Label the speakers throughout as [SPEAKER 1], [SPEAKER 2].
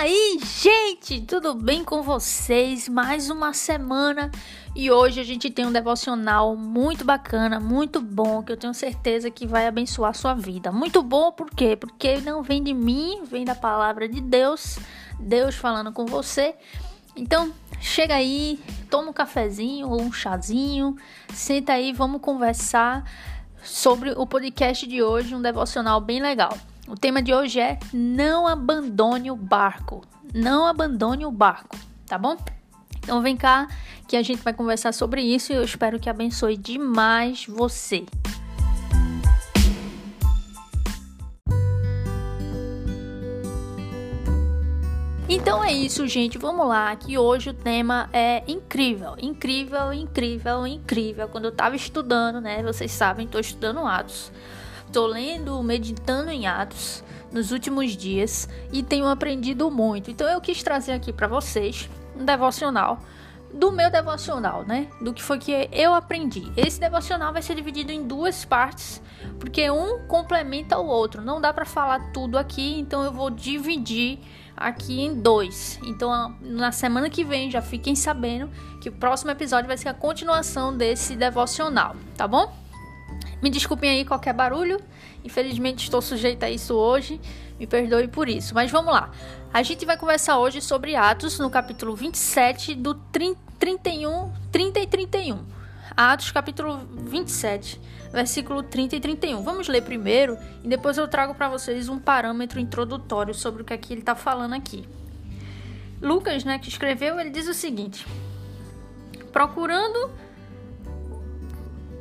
[SPEAKER 1] aí, gente? Tudo bem com vocês? Mais uma semana e hoje a gente tem um devocional muito bacana, muito bom, que eu tenho certeza que vai abençoar a sua vida. Muito bom por quê? Porque não vem de mim, vem da palavra de Deus, Deus falando com você. Então, chega aí, toma um cafezinho ou um chazinho, senta aí, vamos conversar sobre o podcast de hoje, um devocional bem legal. O tema de hoje é não abandone o barco. Não abandone o barco, tá bom? Então vem cá que a gente vai conversar sobre isso e eu espero que abençoe demais você. Então é isso, gente. Vamos lá, que hoje o tema é incrível, incrível, incrível, incrível. Quando eu tava estudando, né? Vocês sabem, tô estudando Atos. Estou lendo, meditando em Atos nos últimos dias e tenho aprendido muito. Então eu quis trazer aqui para vocês um devocional do meu devocional, né? Do que foi que eu aprendi. Esse devocional vai ser dividido em duas partes, porque um complementa o outro. Não dá para falar tudo aqui, então eu vou dividir aqui em dois. Então, na semana que vem, já fiquem sabendo que o próximo episódio vai ser a continuação desse devocional, tá bom? Me desculpem aí qualquer barulho. Infelizmente estou sujeita a isso hoje. Me perdoe por isso. Mas vamos lá. A gente vai conversar hoje sobre Atos no capítulo 27 do 31, 30 e 31. Atos capítulo 27, versículo 30 e 31. Vamos ler primeiro e depois eu trago para vocês um parâmetro introdutório sobre o que aqui ele está falando aqui. Lucas, né, que escreveu, ele diz o seguinte: Procurando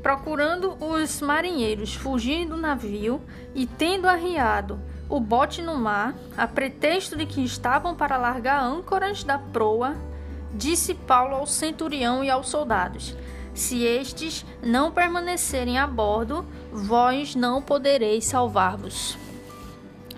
[SPEAKER 1] procurando os marinheiros fugirem do navio e tendo arriado o bote no mar, a pretexto de que estavam para largar âncoras da proa, disse Paulo ao centurião e aos soldados: Se estes não permanecerem a bordo, vós não podereis salvar-vos.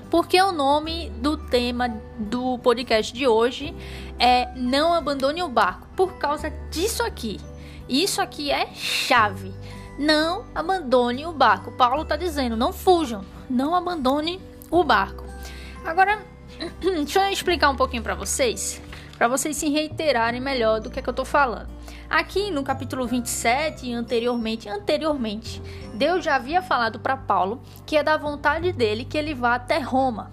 [SPEAKER 1] Porque o nome do tema do podcast de hoje é Não abandone o barco, por causa disso aqui. Isso aqui é chave. Não abandone o barco. Paulo está dizendo: não fujam, não abandone o barco. Agora, deixa eu explicar um pouquinho para vocês, para vocês se reiterarem melhor do que, é que eu estou falando. Aqui no capítulo 27, anteriormente, anteriormente, Deus já havia falado para Paulo que é da vontade dele que ele vá até Roma.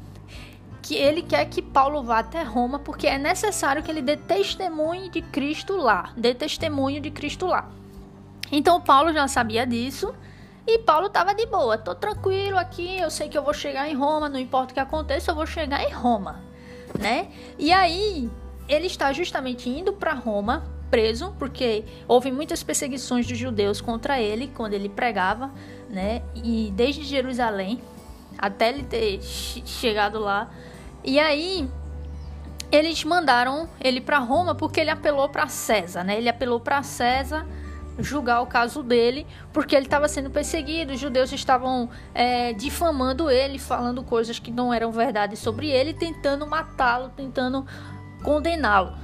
[SPEAKER 1] Que ele quer que Paulo vá até Roma porque é necessário que ele dê testemunho de Cristo lá, dê testemunho de Cristo lá. Então Paulo já sabia disso e Paulo estava de boa, tô tranquilo aqui, eu sei que eu vou chegar em Roma, não importa o que aconteça, eu vou chegar em Roma, né? E aí ele está justamente indo para Roma, preso, porque houve muitas perseguições dos judeus contra ele quando ele pregava, né? E desde Jerusalém até ele ter chegado lá. E aí eles mandaram ele para Roma porque ele apelou para César, né? Ele apelou para César julgar o caso dele, porque ele estava sendo perseguido, os judeus estavam é, difamando ele, falando coisas que não eram verdade sobre ele, tentando matá-lo, tentando condená-lo.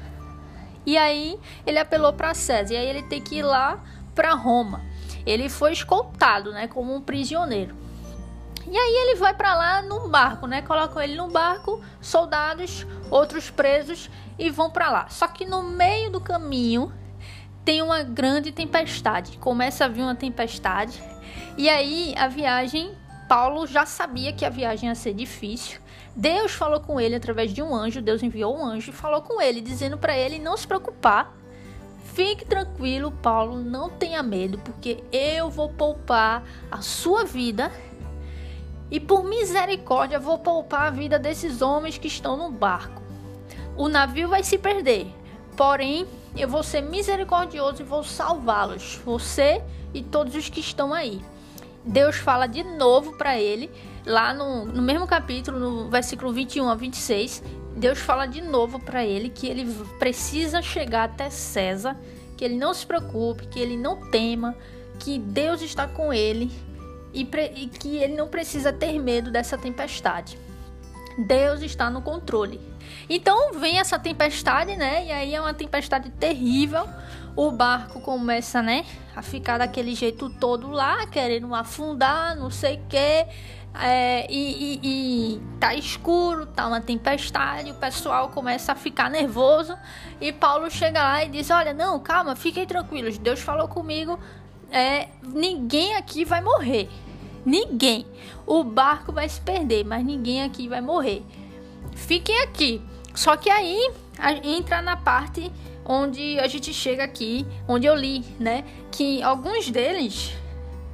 [SPEAKER 1] E aí ele apelou para César, e aí ele tem que ir lá para Roma. Ele foi escoltado, né, como um prisioneiro. E aí ele vai para lá num barco, né? Colocam ele no barco, soldados, outros presos e vão para lá. Só que no meio do caminho tem uma grande tempestade. Começa a vir uma tempestade. E aí a viagem, Paulo já sabia que a viagem ia ser difícil. Deus falou com ele através de um anjo, Deus enviou um anjo e falou com ele, dizendo para ele não se preocupar. Fique tranquilo, Paulo, não tenha medo, porque eu vou poupar a sua vida e por misericórdia vou poupar a vida desses homens que estão no barco. O navio vai se perder, porém eu vou ser misericordioso e vou salvá-los, você e todos os que estão aí. Deus fala de novo para ele, lá no, no mesmo capítulo, no versículo 21 a 26, Deus fala de novo para ele que ele precisa chegar até César, que ele não se preocupe, que ele não tema, que Deus está com ele e, e que ele não precisa ter medo dessa tempestade. Deus está no controle. Então vem essa tempestade, né? E aí é uma tempestade terrível. O barco começa, né, a ficar daquele jeito todo lá, querendo afundar, não sei o quê. é, e, e, e, tá escuro, tá uma tempestade, o pessoal começa a ficar nervoso e Paulo chega lá e diz: Olha, não, calma, fiquem tranquilos, Deus falou comigo, é, ninguém aqui vai morrer. Ninguém. O barco vai se perder, mas ninguém aqui vai morrer. Fiquem aqui. Só que aí entra na parte onde a gente chega aqui, onde eu li, né? Que alguns deles,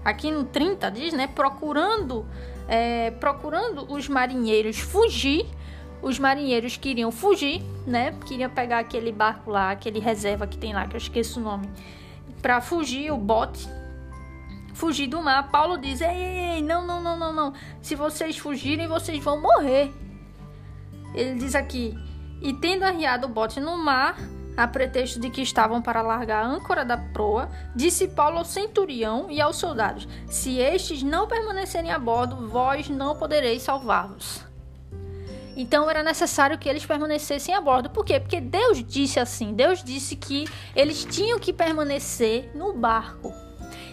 [SPEAKER 1] aqui no 30 diz, né? Procurando, é, procurando os marinheiros fugir. Os marinheiros queriam fugir, né? Queriam pegar aquele barco lá, aquele reserva que tem lá, que eu esqueço o nome, para fugir, o bote, fugir do mar. Paulo diz: ei, ei, não, não, não, não, não. Se vocês fugirem, vocês vão morrer. Ele diz aqui: e tendo arriado o bote no mar, a pretexto de que estavam para largar a âncora da proa, disse Paulo ao centurião e aos soldados: Se estes não permanecerem a bordo, vós não podereis salvar-vos. Então era necessário que eles permanecessem a bordo. Por quê? Porque Deus disse assim: Deus disse que eles tinham que permanecer no barco.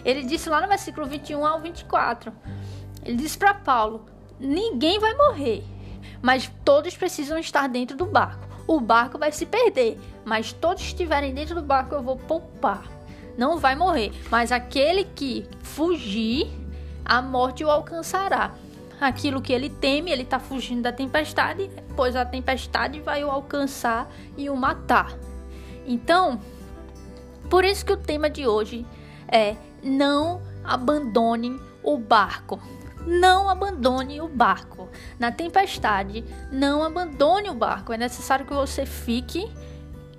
[SPEAKER 1] Ele disse lá no versículo 21 ao 24. Ele disse para Paulo: Ninguém vai morrer mas todos precisam estar dentro do barco. O barco vai se perder, mas todos estiverem dentro do barco eu vou poupar. Não vai morrer, mas aquele que fugir, a morte o alcançará. Aquilo que ele teme, ele está fugindo da tempestade, pois a tempestade vai o alcançar e o matar. Então, por isso que o tema de hoje é não abandone o barco. Não abandone o barco. Na tempestade, não abandone o barco. É necessário que você fique,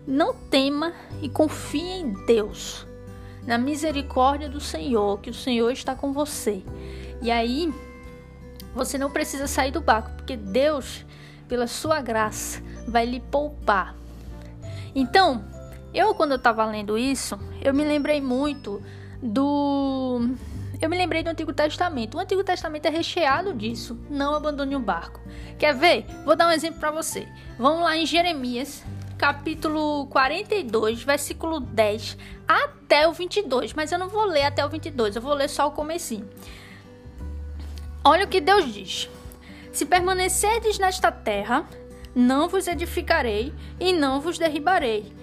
[SPEAKER 1] não tema e confie em Deus. Na misericórdia do Senhor, que o Senhor está com você. E aí, você não precisa sair do barco, porque Deus, pela sua graça, vai lhe poupar. Então, eu quando eu estava lendo isso, eu me lembrei muito do eu me lembrei do Antigo Testamento. O Antigo Testamento é recheado disso. Não abandone o barco. Quer ver? Vou dar um exemplo para você. Vamos lá em Jeremias, capítulo 42, versículo 10 até o 22. Mas eu não vou ler até o 22, eu vou ler só o comecinho. Olha o que Deus diz. Se permanecerdes nesta terra, não vos edificarei e não vos derribarei.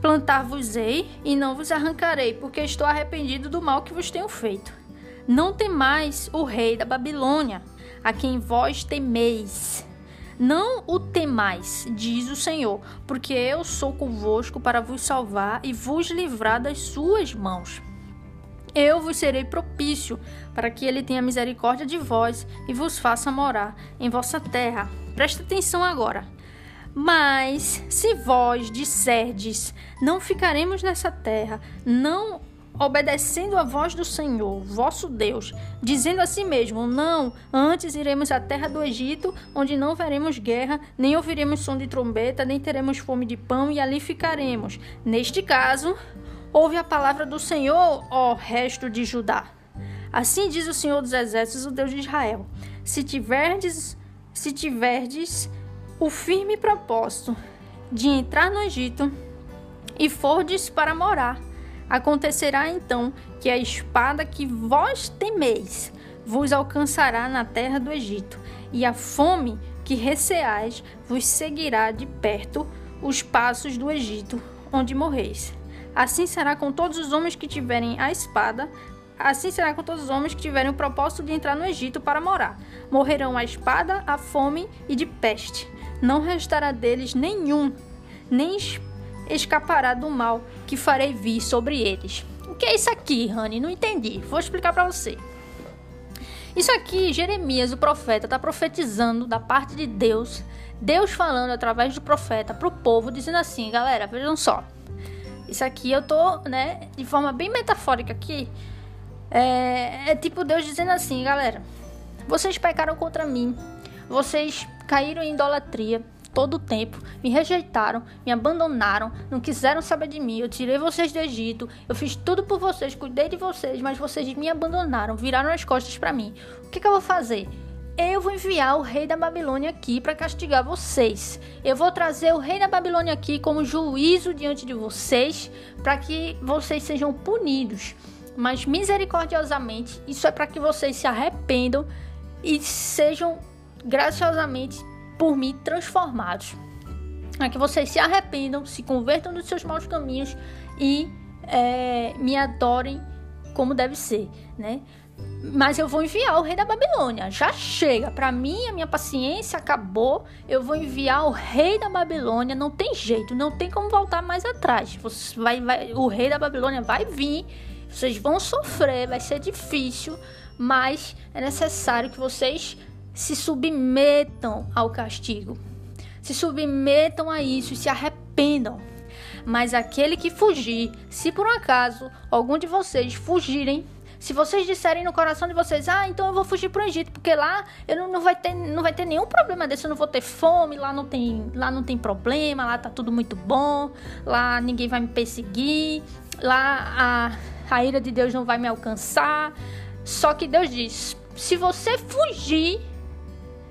[SPEAKER 1] Plantar-vos-ei e não vos arrancarei, porque estou arrependido do mal que vos tenho feito. Não temais o rei da Babilônia, a quem vós temeis. Não o temais, diz o Senhor, porque eu sou convosco para vos salvar e vos livrar das suas mãos. Eu vos serei propício, para que ele tenha misericórdia de vós e vos faça morar em vossa terra. Presta atenção agora. Mas se vós disserdes, não ficaremos nessa terra, não obedecendo a voz do Senhor, vosso Deus, dizendo a si mesmo: Não, antes iremos à terra do Egito, onde não veremos guerra, nem ouviremos som de trombeta, nem teremos fome de pão, e ali ficaremos. Neste caso, ouve a palavra do Senhor, ó resto de Judá. Assim diz o Senhor dos Exércitos, o Deus de Israel: Se tiverdes, se tiverdes o firme propósito de entrar no Egito e fordes para morar, Acontecerá então que a espada que vós temeis vos alcançará na terra do Egito, e a fome que receais vos seguirá de perto os passos do Egito, onde morreis. Assim será com todos os homens que tiverem a espada, assim será com todos os homens que tiverem o propósito de entrar no Egito para morar. Morrerão a espada, a fome e de peste. Não restará deles nenhum, nem escapará do mal que farei vir sobre eles. O que é isso aqui, Rani? Não entendi. Vou explicar para você. Isso aqui, Jeremias, o profeta, está profetizando da parte de Deus. Deus falando através do profeta para o povo, dizendo assim, galera, vejam só. Isso aqui eu tô, né, de forma bem metafórica aqui. É, é tipo Deus dizendo assim, galera. Vocês pecaram contra mim. Vocês caíram em idolatria todo o tempo, me rejeitaram, me abandonaram, não quiseram saber de mim. Eu tirei vocês do Egito, eu fiz tudo por vocês, cuidei de vocês, mas vocês me abandonaram, viraram as costas para mim. O que, que eu vou fazer? Eu vou enviar o rei da Babilônia aqui para castigar vocês. Eu vou trazer o rei da Babilônia aqui como juízo diante de vocês, para que vocês sejam punidos. Mas misericordiosamente, isso é para que vocês se arrependam e sejam graciosamente por mim transformados. É que vocês se arrependam, se convertam dos seus maus caminhos e é, me adorem como deve ser, né? Mas eu vou enviar o rei da Babilônia. Já chega. Para mim, a minha paciência acabou. Eu vou enviar o rei da Babilônia. Não tem jeito, não tem como voltar mais atrás. Você vai, vai, o rei da Babilônia vai vir. Vocês vão sofrer, vai ser difícil, mas é necessário que vocês se submetam ao castigo. Se submetam a isso e se arrependam. Mas aquele que fugir, se por um acaso algum de vocês fugirem, se vocês disserem no coração de vocês, ah, então eu vou fugir para o Egito, porque lá eu não, não, vai ter, não vai ter nenhum problema desse, eu não vou ter fome, lá não tem, lá não tem problema, lá tá tudo muito bom, lá ninguém vai me perseguir, lá a, a ira de Deus não vai me alcançar. Só que Deus diz: se você fugir,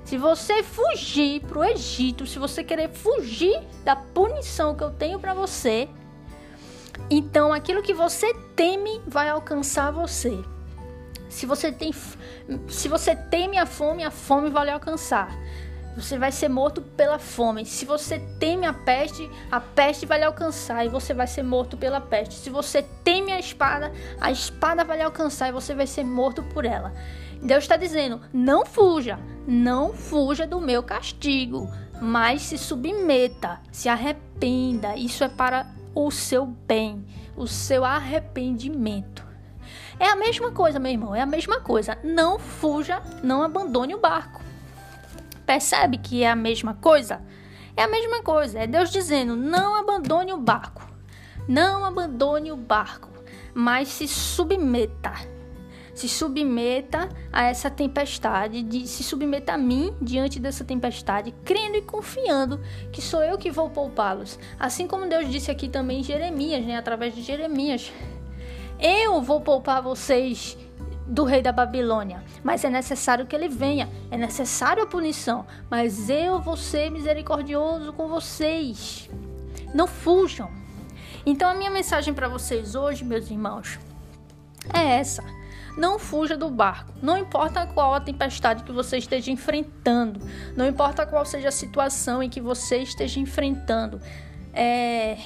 [SPEAKER 1] se você fugir para o Egito, se você querer fugir da punição que eu tenho para você, então aquilo que você teme vai alcançar você. Se você tem se você teme a fome, a fome vai lhe alcançar. Você vai ser morto pela fome. Se você teme a peste, a peste vai lhe alcançar e você vai ser morto pela peste. Se você teme a espada, a espada vai lhe alcançar e você vai ser morto por ela. Deus está dizendo: não fuja, não fuja do meu castigo, mas se submeta, se arrependa. Isso é para o seu bem, o seu arrependimento. É a mesma coisa, meu irmão, é a mesma coisa. Não fuja, não abandone o barco. Percebe que é a mesma coisa? É a mesma coisa. É Deus dizendo: não abandone o barco. Não abandone o barco, mas se submeta se submeta a essa tempestade, de, se submeta a mim diante dessa tempestade, crendo e confiando que sou eu que vou poupá-los. Assim como Deus disse aqui também em Jeremias, né, através de Jeremias. Eu vou poupar vocês do rei da Babilônia, mas é necessário que ele venha, é necessário a punição, mas eu vou ser misericordioso com vocês. Não fujam. Então a minha mensagem para vocês hoje, meus irmãos, é essa. Não fuja do barco. Não importa qual a tempestade que você esteja enfrentando, não importa qual seja a situação em que você esteja enfrentando, é,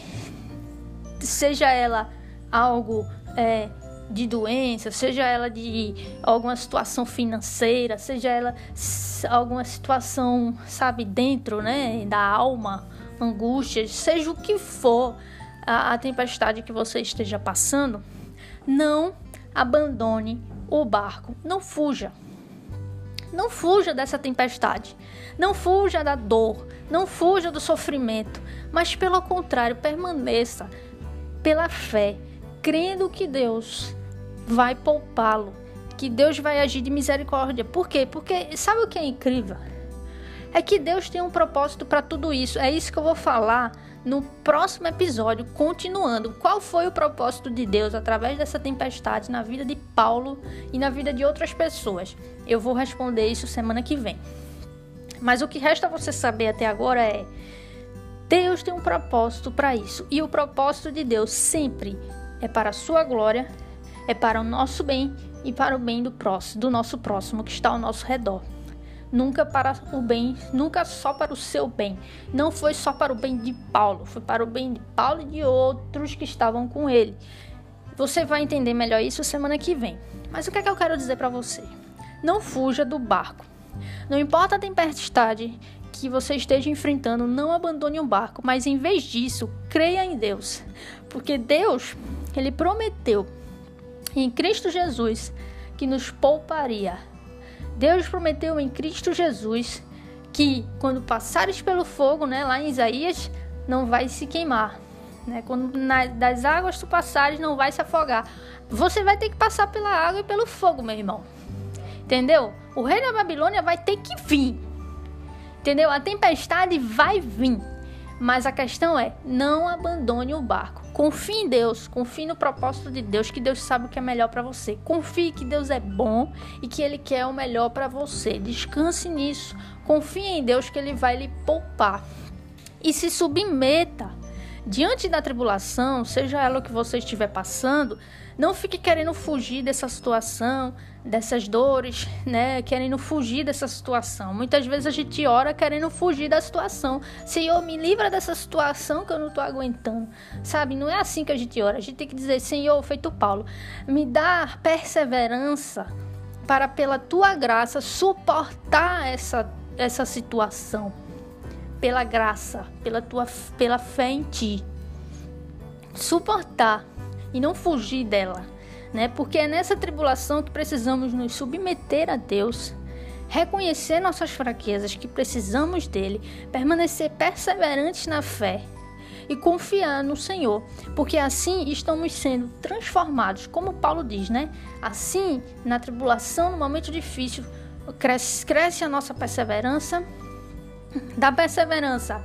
[SPEAKER 1] seja ela algo é, de doença, seja ela de alguma situação financeira, seja ela alguma situação, sabe, dentro, né, da alma, angústia, seja o que for a, a tempestade que você esteja passando, não abandone o barco. Não fuja. Não fuja dessa tempestade. Não fuja da dor. Não fuja do sofrimento. Mas, pelo contrário, permaneça pela fé, crendo que Deus vai poupá-lo. Que Deus vai agir de misericórdia. Por quê? Porque sabe o que é incrível? É que Deus tem um propósito para tudo isso. É isso que eu vou falar no próximo episódio, continuando, qual foi o propósito de Deus através dessa tempestade na vida de Paulo e na vida de outras pessoas. Eu vou responder isso semana que vem. Mas o que resta você saber até agora é: Deus tem um propósito para isso, e o propósito de Deus sempre é para a sua glória, é para o nosso bem e para o bem do próximo, do nosso próximo que está ao nosso redor nunca para o bem, nunca só para o seu bem. Não foi só para o bem de Paulo, foi para o bem de Paulo e de outros que estavam com ele. Você vai entender melhor isso semana que vem. Mas o que é que eu quero dizer para você? Não fuja do barco. Não importa a tempestade que você esteja enfrentando, não abandone o barco, mas em vez disso, creia em Deus. Porque Deus, ele prometeu em Cristo Jesus que nos pouparia Deus prometeu em Cristo Jesus que quando passares pelo fogo, né, lá em Isaías, não vai se queimar. Né? Quando na, das águas tu passares, não vai se afogar. Você vai ter que passar pela água e pelo fogo, meu irmão. Entendeu? O rei da Babilônia vai ter que vir. Entendeu? A tempestade vai vir. Mas a questão é: não abandone o barco. Confie em Deus, confie no propósito de Deus, que Deus sabe o que é melhor para você. Confie que Deus é bom e que Ele quer o melhor para você. Descanse nisso. Confie em Deus que Ele vai lhe poupar. E se submeta. Diante da tribulação, seja ela o que você estiver passando, não fique querendo fugir dessa situação, dessas dores, né? Querendo fugir dessa situação. Muitas vezes a gente ora querendo fugir da situação. Senhor, me livra dessa situação que eu não tô aguentando. Sabe? Não é assim que a gente ora. A gente tem que dizer, Senhor, feito Paulo, me dá perseverança para pela tua graça suportar essa essa situação. Pela graça, pela tua pela fé em ti. Suportar e não fugir dela né? Porque é nessa tribulação que precisamos nos submeter a Deus, reconhecer nossas fraquezas, que precisamos dele, permanecer perseverantes na fé e confiar no Senhor, porque assim estamos sendo transformados, como Paulo diz, né? Assim, na tribulação, no momento difícil, cresce, cresce a nossa perseverança, da perseverança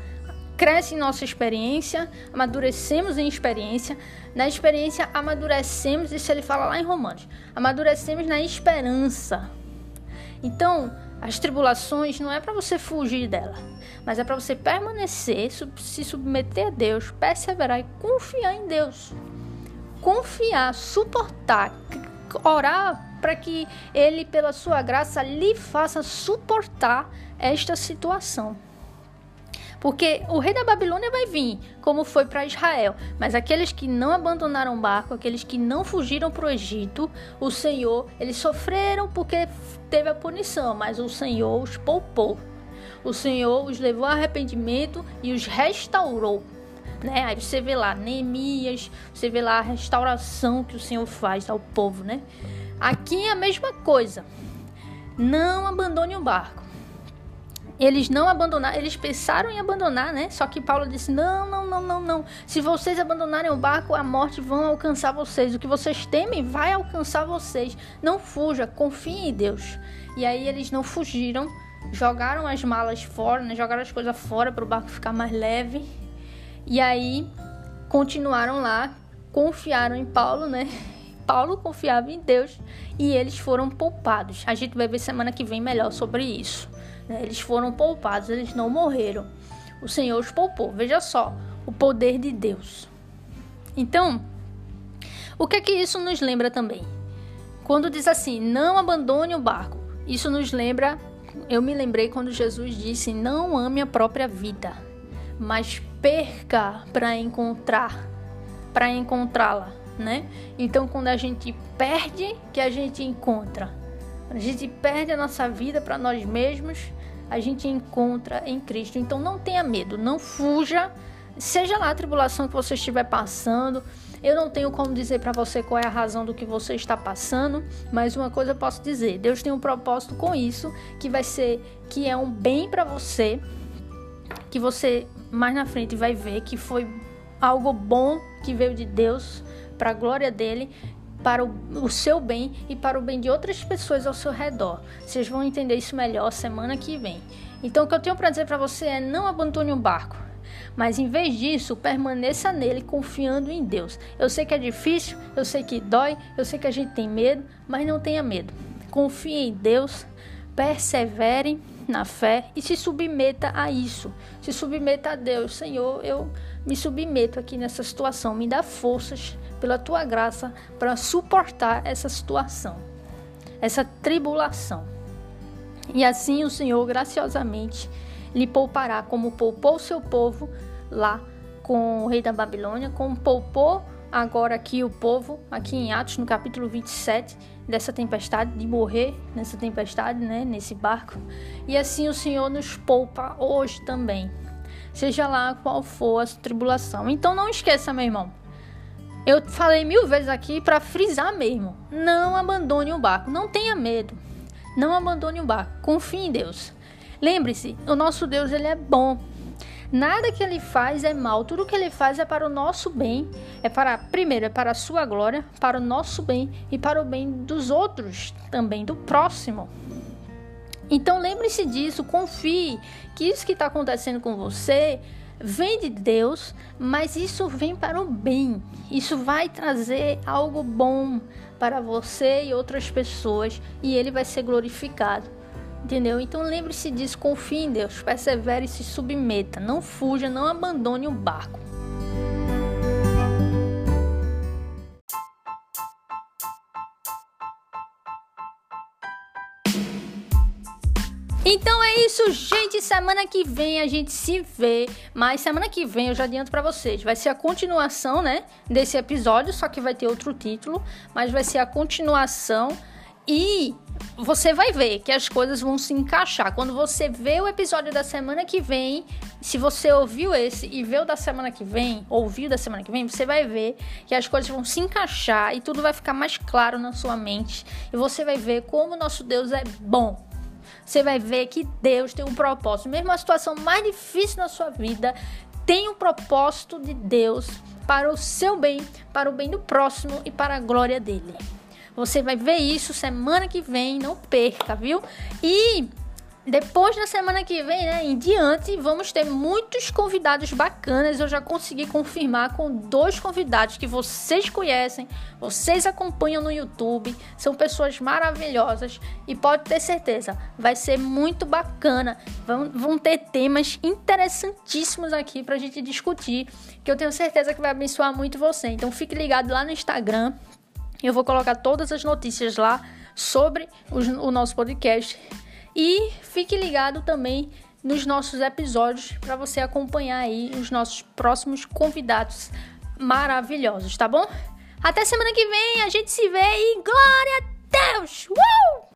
[SPEAKER 1] cresce em nossa experiência, amadurecemos em experiência, na experiência amadurecemos, isso ele fala lá em Romanos, amadurecemos na esperança. Então, as tribulações não é para você fugir dela, mas é para você permanecer, se submeter a Deus, perseverar e confiar em Deus. Confiar, suportar, orar para que Ele, pela sua graça, lhe faça suportar esta situação. Porque o rei da Babilônia vai vir, como foi para Israel. Mas aqueles que não abandonaram o barco, aqueles que não fugiram para o Egito, o Senhor, eles sofreram porque teve a punição, mas o Senhor os poupou. O Senhor os levou a arrependimento e os restaurou. Né? Aí você vê lá Neemias, você vê lá a restauração que o Senhor faz ao povo, né? Aqui é a mesma coisa. Não abandone o barco eles não abandonaram, eles pensaram em abandonar, né? Só que Paulo disse: não, não, não, não, não. Se vocês abandonarem o barco, a morte vão alcançar vocês. O que vocês temem vai alcançar vocês. Não fuja, confie em Deus. E aí eles não fugiram, jogaram as malas fora, né? Jogaram as coisas fora para o barco ficar mais leve. E aí continuaram lá, confiaram em Paulo, né? Paulo confiava em Deus e eles foram poupados. A gente vai ver semana que vem melhor sobre isso. Né? Eles foram poupados, eles não morreram. O Senhor os poupou. Veja só, o poder de Deus. Então, o que é que isso nos lembra também? Quando diz assim, não abandone o barco. Isso nos lembra, eu me lembrei quando Jesus disse: Não ame a própria vida, mas perca para encontrar, para encontrá-la, né? Então, quando a gente perde, que a gente encontra. A gente perde a nossa vida para nós mesmos, a gente encontra em Cristo. Então não tenha medo, não fuja, seja lá a tribulação que você estiver passando. Eu não tenho como dizer para você qual é a razão do que você está passando, mas uma coisa eu posso dizer: Deus tem um propósito com isso, que vai ser que é um bem para você, que você mais na frente vai ver que foi algo bom que veio de Deus para a glória dele para o, o, seu bem e para o bem de outras pessoas ao seu redor. Vocês vão entender isso melhor semana que vem. Então, o que eu tenho para dizer para você é: não abandone o barco, mas em vez disso, permaneça nele confiando em Deus. Eu sei que é difícil, eu sei que dói, eu sei que a gente tem medo, mas não tenha medo. Confie em Deus, persevere na fé e se submeta a isso. Se submeta a Deus. Senhor, eu me submeto aqui nessa situação, me dá forças pela tua graça para suportar essa situação, essa tribulação. E assim o Senhor graciosamente lhe poupará, como poupou seu povo lá com o rei da Babilônia, como poupou agora aqui o povo, aqui em Atos, no capítulo 27, dessa tempestade, de morrer nessa tempestade, né, nesse barco. E assim o Senhor nos poupa hoje também, seja lá qual for a tribulação. Então não esqueça, meu irmão, eu falei mil vezes aqui para frisar mesmo. Não abandone o barco. Não tenha medo. Não abandone o barco. Confie em Deus. Lembre-se, o nosso Deus ele é bom. Nada que ele faz é mal. Tudo que ele faz é para o nosso bem. É para primeiro é para a sua glória, para o nosso bem e para o bem dos outros também, do próximo. Então lembre-se disso, confie que isso que está acontecendo com você vem de Deus, mas isso vem para o bem. Isso vai trazer algo bom para você e outras pessoas e ele vai ser glorificado. Entendeu? Então lembre-se disso, confie em Deus, persevere e se submeta, não fuja, não abandone o barco. Então é isso, gente. Semana que vem a gente se vê. Mas semana que vem eu já adianto para vocês. Vai ser a continuação, né? Desse episódio, só que vai ter outro título. Mas vai ser a continuação. E você vai ver que as coisas vão se encaixar. Quando você vê o episódio da semana que vem, se você ouviu esse e vê o da semana que vem, ouviu da semana que vem, você vai ver que as coisas vão se encaixar e tudo vai ficar mais claro na sua mente. E você vai ver como nosso Deus é bom. Você vai ver que Deus tem um propósito. Mesmo a situação mais difícil na sua vida, tem um propósito de Deus para o seu bem, para o bem do próximo e para a glória dele. Você vai ver isso semana que vem, não perca, viu? E depois da semana que vem, né, em diante, vamos ter muitos convidados bacanas. Eu já consegui confirmar com dois convidados que vocês conhecem, vocês acompanham no YouTube, são pessoas maravilhosas e pode ter certeza, vai ser muito bacana. Vão, vão ter temas interessantíssimos aqui pra gente discutir, que eu tenho certeza que vai abençoar muito você. Então fique ligado lá no Instagram, eu vou colocar todas as notícias lá sobre o nosso podcast. E fique ligado também nos nossos episódios para você acompanhar aí os nossos próximos convidados maravilhosos, tá bom? Até semana que vem, a gente se vê e glória a Deus! Uh!